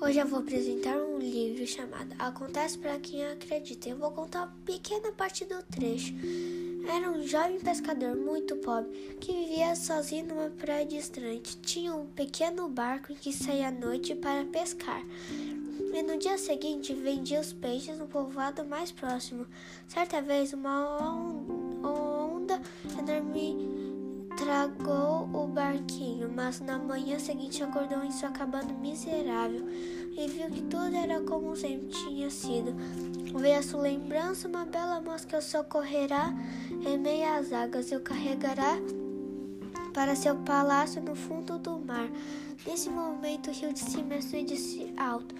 Hoje eu vou apresentar um livro chamado Acontece para quem acredita. Eu vou contar uma pequena parte do trecho. Era um jovem pescador muito pobre que vivia sozinho numa praia distante. Tinha um pequeno barco em que saía à noite para pescar. E no dia seguinte vendia os peixes no povoado mais próximo. Certa vez, uma onda enorme tragou o barquinho, mas na manhã seguinte acordou em sua cabana miserável e viu que tudo era como sempre tinha sido. Veio a sua lembrança uma bela que o socorrerá em meio às águas e o carregará para seu palácio no fundo do mar. Nesse momento, riu de si mesmo e disse alto: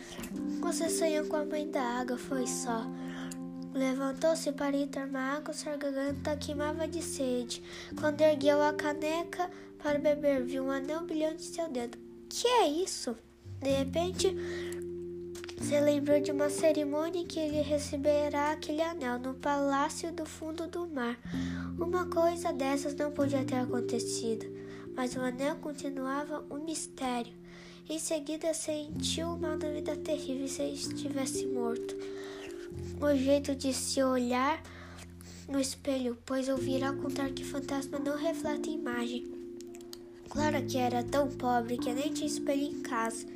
Você sonhou com a mãe da água, foi só. Levantou-se para ir tomar água, sua garganta queimava de sede. Quando ergueu a caneca para beber, viu um anel brilhante em seu dedo. Que é isso? De repente, se lembrou de uma cerimônia em que ele receberá aquele anel no palácio do fundo do mar. Uma coisa dessas não podia ter acontecido, mas o anel continuava um mistério. Em seguida, sentiu uma dúvida terrível se estivesse morto o jeito de se olhar no espelho, pois ouvirá contar que fantasma não reflete imagem. Clara que era tão pobre que nem tinha espelho em casa.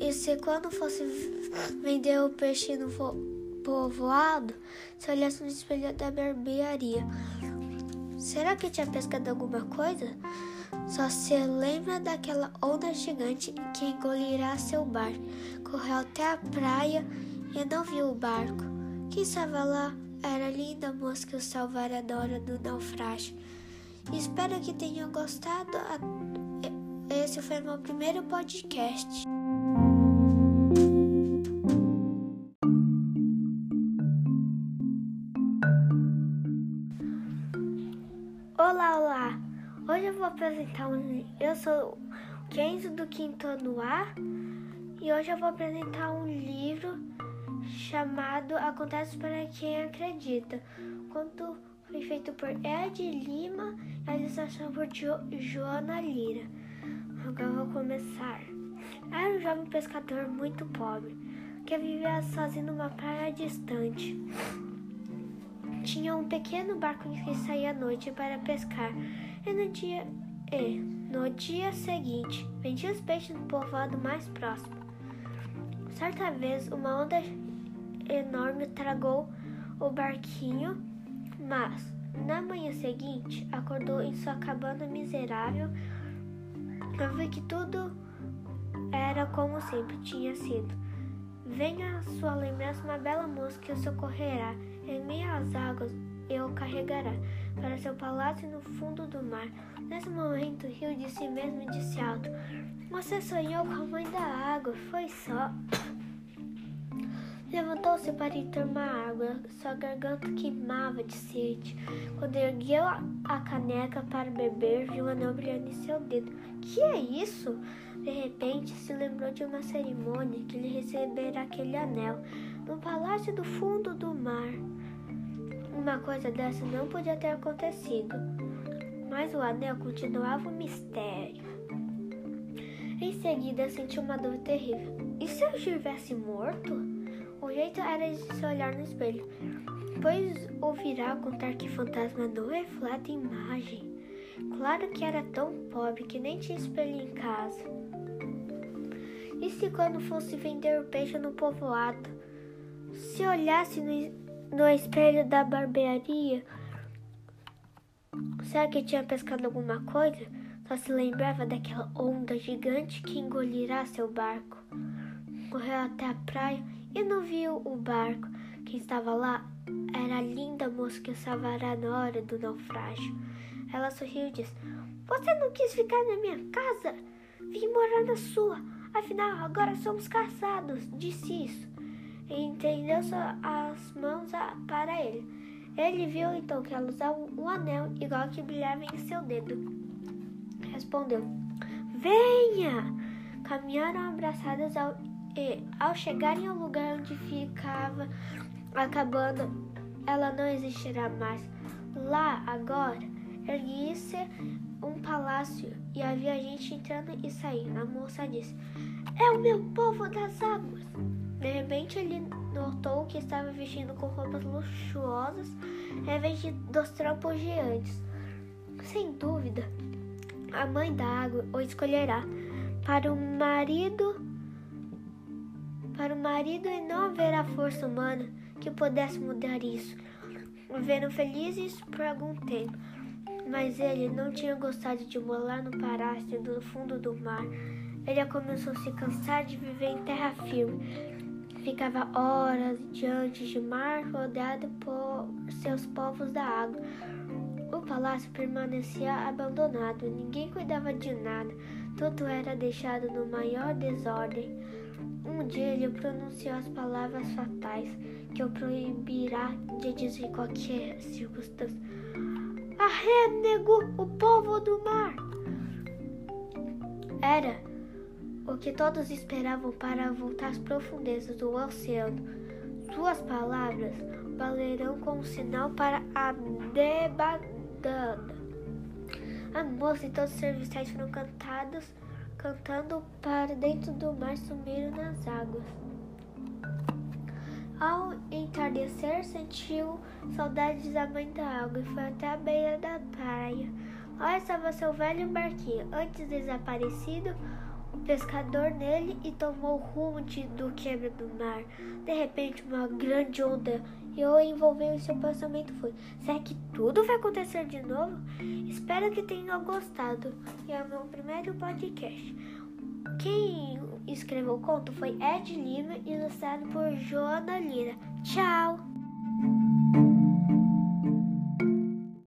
E se quando fosse vender o peixe no povoado, se olhasse no espelho da barbearia, será que tinha pescado alguma coisa? Só se lembra daquela onda gigante que engolirá seu bar. Correu até a praia e não viu o barco. Quem estava lá era a linda moça que o salvara hora do naufrágio. Espero que tenham gostado. Esse foi meu primeiro podcast. Olá, olá! Hoje eu vou apresentar um. Eu sou Kenzo do Quinto Ano A e hoje eu vou apresentar um livro chamado Acontece para quem acredita. Conto foi feito por Ed Lima e a ilustração por jo Joana Lira. Agora vou começar. Era um jovem pescador muito pobre que vivia sozinho numa praia distante. Tinha um pequeno barco que saía à noite para pescar e no dia e no dia seguinte vendia os peixes no povoado mais próximo. Certa vez, uma onda enorme tragou o barquinho, mas na manhã seguinte acordou em sua cabana miserável e viu que tudo era como sempre tinha sido. Venha à sua lembrança uma bela moça que o socorrerá em meio às águas e o carregará para seu palácio no fundo do mar. Nesse momento, riu de si mesmo e disse alto: Você sonhou com a mãe da água, foi só. Levantou-se para ir tomar água, sua garganta queimava de sede. Quando ergueu a caneca para beber, viu um anel brilhando em seu dedo. Que é isso? De repente, se lembrou de uma cerimônia que lhe recebera aquele anel no palácio do fundo do mar. Uma coisa dessa não podia ter acontecido, mas o anel continuava um mistério. Em seguida, sentiu uma dor terrível. E se eu estivesse morto? Jeito era se olhar no espelho, pois ouvirá contar que fantasma não reflete imagem. Claro que era tão pobre que nem tinha espelho em casa. E se quando fosse vender o peixe no povoado, se olhasse no, no espelho da barbearia, será que tinha pescado alguma coisa? Só se lembrava daquela onda gigante que engolirá seu barco. Correu até a praia e não viu o barco. Quem estava lá era a linda moça que salvará na hora do naufrágio. Ela sorriu e disse: Você não quis ficar na minha casa? Vim morar na sua. Afinal, agora somos casados. Disse isso. E entendeu as mãos para ele. Ele viu então que ela usava um anel igual que brilhava em seu dedo. Respondeu: Venha! Caminharam abraçadas ao e, ao chegarem ao lugar onde ficava a cabana, ela não existirá mais. Lá, agora, erguia-se um palácio e havia gente entrando e saindo. A moça disse: É o meu povo das águas! De repente ele notou que estava vestindo com roupas luxuosas em vez de dos trampos de antes. Sem dúvida, a mãe da água o escolherá para o marido para o marido e não haverá força humana que pudesse mudar isso. Vendo felizes por algum tempo, mas ele não tinha gostado de morar no palácio do fundo do mar. Ele começou a se cansar de viver em terra firme. Ficava horas diante de mar, rodeado por seus povos da água. O palácio permanecia abandonado, ninguém cuidava de nada, tudo era deixado no maior desordem. Um dia ele pronunciou as palavras fatais que o proibirá de dizer em qualquer circunstância. Arrênego o povo do mar! Era o que todos esperavam para voltar às profundezas do oceano. Suas palavras valerão como sinal para a debandada. A moça e todos os serviçais foram cantados, cantando para dentro do mar, sumiram nas águas. Ao entardecer, sentiu saudades da mãe da água e foi até a beira da praia. Lá estava seu velho barquinho, antes desaparecido, o pescador nele e tomou rumo de, do quebra do mar. De repente, uma grande onda e o envolveu em seu pensamento foi: será que tudo vai acontecer de novo? Espero que tenham gostado. E é o meu primeiro podcast. Quem escreveu o conto foi Ed Lima, ilustrado por Joana Lira. Tchau!